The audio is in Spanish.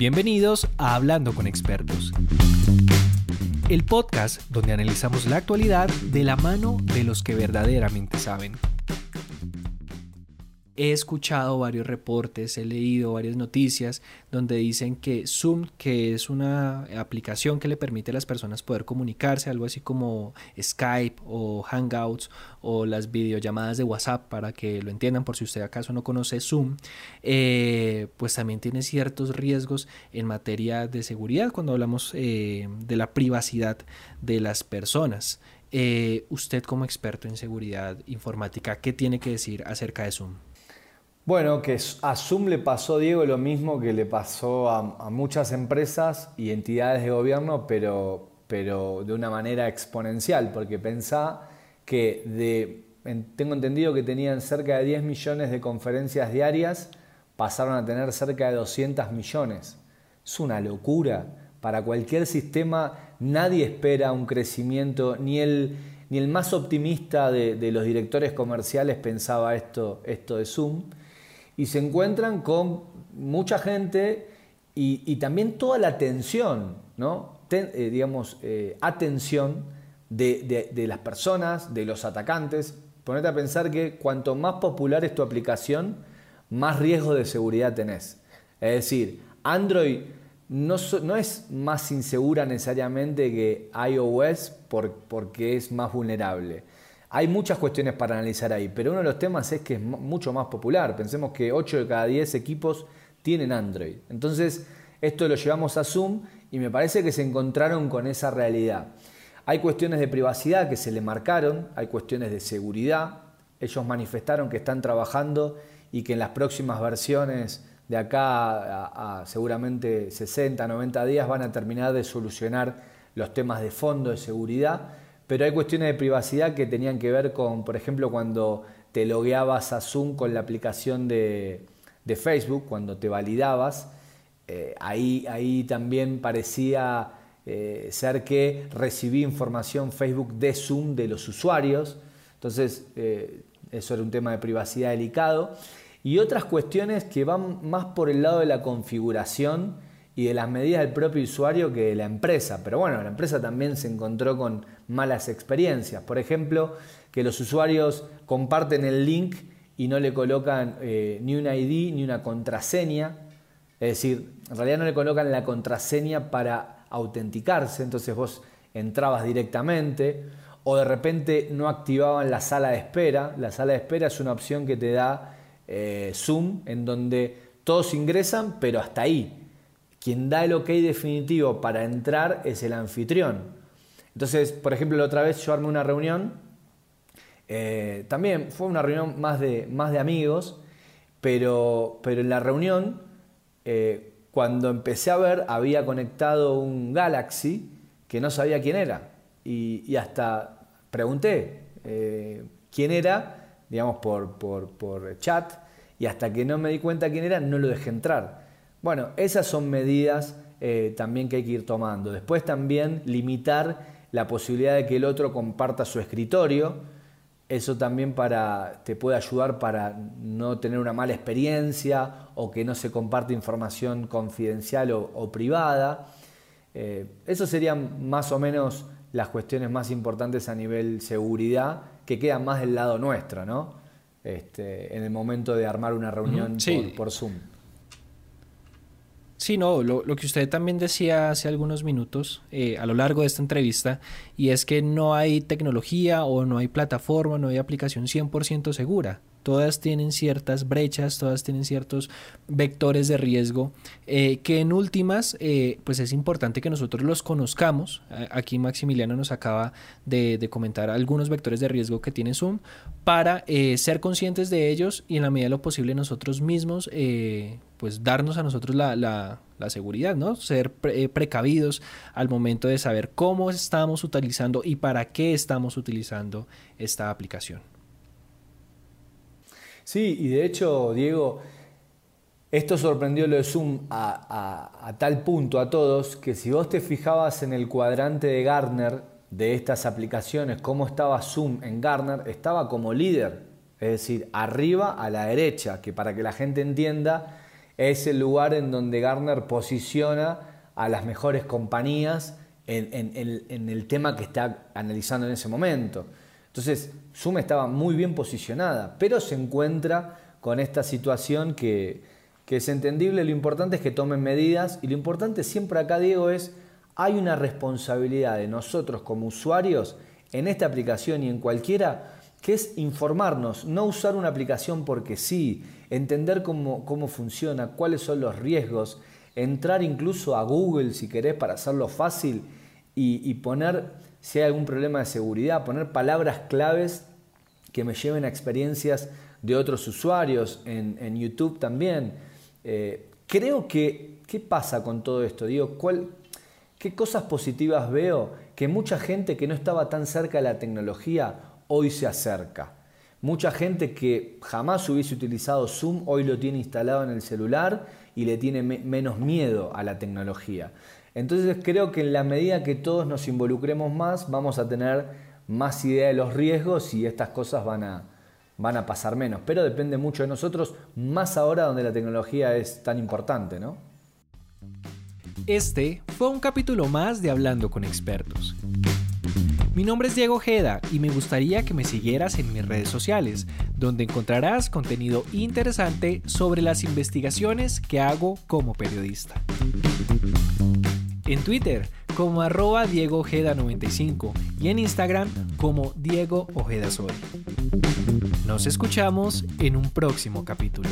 Bienvenidos a Hablando con Expertos, el podcast donde analizamos la actualidad de la mano de los que verdaderamente saben. He escuchado varios reportes, he leído varias noticias donde dicen que Zoom, que es una aplicación que le permite a las personas poder comunicarse, algo así como Skype o Hangouts o las videollamadas de WhatsApp, para que lo entiendan por si usted acaso no conoce Zoom, eh, pues también tiene ciertos riesgos en materia de seguridad cuando hablamos eh, de la privacidad de las personas. Eh, usted como experto en seguridad informática, ¿qué tiene que decir acerca de Zoom? Bueno, que a Zoom le pasó, Diego, lo mismo que le pasó a, muchas empresas y entidades de gobierno, pero, pero de una manera exponencial, porque pensá que de, tengo entendido que tenían cerca de 10 millones de conferencias diarias, pasaron a tener cerca de 200 millones. Es una locura. Para cualquier sistema nadie espera un crecimiento, ni el, ni el más optimista de, de los directores comerciales pensaba esto, esto de Zoom y se encuentran con mucha gente y, también toda la atención, ¿no? Eh, digamos, eh, atención de, las personas, de los atacantes. Ponete a pensar que cuanto más popular es tu aplicación, más riesgo de seguridad tenés. Es decir, Android no, no es más insegura necesariamente que iOS porque es más vulnerable. Hay muchas cuestiones para analizar ahí, pero uno de los temas es que es mucho más popular. Pensemos que 8 de cada 10 equipos tienen Android. Entonces, esto lo llevamos a Zoom y me parece que se encontraron con esa realidad. Hay cuestiones de privacidad que se le marcaron, hay cuestiones de seguridad. Ellos manifestaron que están trabajando y que en las próximas versiones de acá a, a seguramente 60, 90 días van a terminar de solucionar los temas de fondo de seguridad pero hay cuestiones de privacidad que tenían que ver con, por ejemplo, cuando te logueabas a Zoom con la aplicación de, Facebook, cuando te validabas, eh, ahí, ahí también parecía eh, ser que recibí información Facebook de Zoom de los usuarios, entonces eh, eso era un tema de privacidad delicado. Y otras cuestiones que van más por el lado de la configuración y de las medidas del propio usuario que de la empresa. Pero bueno, la empresa también se encontró con malas experiencias. Por ejemplo, que los usuarios comparten el link y no le colocan eh, ni un ID ni una contraseña. Es decir, en realidad no le colocan la contraseña para autenticarse, entonces vos entrabas directamente. O de repente no activaban la sala de espera. La sala de espera es una opción que te da eh, Zoom, en donde todos ingresan, pero hasta ahí. Quien da el ok definitivo para entrar es el anfitrión. Entonces, por ejemplo, la otra vez yo armé una reunión, eh, también fue una reunión más de, más de amigos, pero, pero en la reunión, eh, cuando empecé a ver, había conectado un Galaxy que no sabía quién era. Y, hasta pregunté eh, quién era, digamos, por, por, por chat, y hasta que no me di cuenta quién era, no lo dejé entrar. Bueno, esas son medidas eh, también que hay que ir tomando. Después también limitar la posibilidad de que el otro comparta su escritorio. Eso también para, te puede ayudar para no tener una mala experiencia o que no se comparte información confidencial o, privada. Eh, eso serían más o menos las cuestiones más importantes a nivel seguridad que quedan más del lado nuestro, ¿no? Este, en el momento de armar una reunión por Zoom. Sí, no, lo, que usted también decía hace algunos minutos eh, a lo largo de esta entrevista, y es que no hay tecnología o no hay plataforma, no hay aplicación 100% segura. Todas tienen ciertas brechas, todas tienen ciertos vectores de riesgo eh, que en últimas, eh, pues es importante que nosotros los conozcamos. Aquí Maximiliano nos acaba de, comentar algunos vectores de riesgo que tiene Zoom para ser conscientes de ellos y en la medida de lo posible nosotros mismos pues darnos a nosotros la, seguridad, ¿no? Ser eh, precavidos al momento de saber cómo estamos utilizando y para qué estamos utilizando esta aplicación. Sí, y de hecho, Diego, esto sorprendió lo de Zoom a, tal punto a todos que si vos te fijabas en el cuadrante de Gartner de estas aplicaciones, cómo estaba Zoom en Gartner, estaba como líder, es decir, arriba a la derecha, que para que la gente entienda, es el lugar en donde Gartner posiciona a las mejores compañías en, el tema que está analizando en ese momento. Entonces, Zoom estaba muy bien posicionada, pero se encuentra con esta situación que, que es entendible. Lo importante es que tomen medidas y lo importante siempre acá, Diego, es hay una responsabilidad de nosotros como usuarios en esta aplicación y en cualquiera que es informarnos, no usar una aplicación porque sí, entender cómo, cómo funciona, cuáles son los riesgos, entrar incluso a Google si querés para hacerlo fácil y, poner, si hay algún problema de seguridad, poner palabras claves que me lleven a experiencias de otros usuarios, en, YouTube también. Eh, creo que, ¿qué pasa con todo esto? Digo, ¿cuál, ¿qué cosas positivas veo? Que mucha gente que no estaba tan cerca de la tecnología hoy se acerca. Mucha gente que jamás hubiese utilizado Zoom hoy lo tiene instalado en el celular y le tiene menos miedo a la tecnología. Entonces creo que en la medida que todos nos involucremos más, vamos a tener más idea de los riesgos y estas cosas van a, van a pasar menos. Pero depende mucho de nosotros, más ahora donde la tecnología es tan importante, ¿no? Este fue un capítulo más de Hablando con Expertos. Mi nombre es Diego Ojeda y me gustaría que me siguieras en mis redes sociales, donde encontrarás contenido interesante sobre las investigaciones que hago como periodista. En Twitter como arroba Diego Ojeda 95 y en Instagram como Diego Ojeda Soy. Nos escuchamos en un próximo capítulo.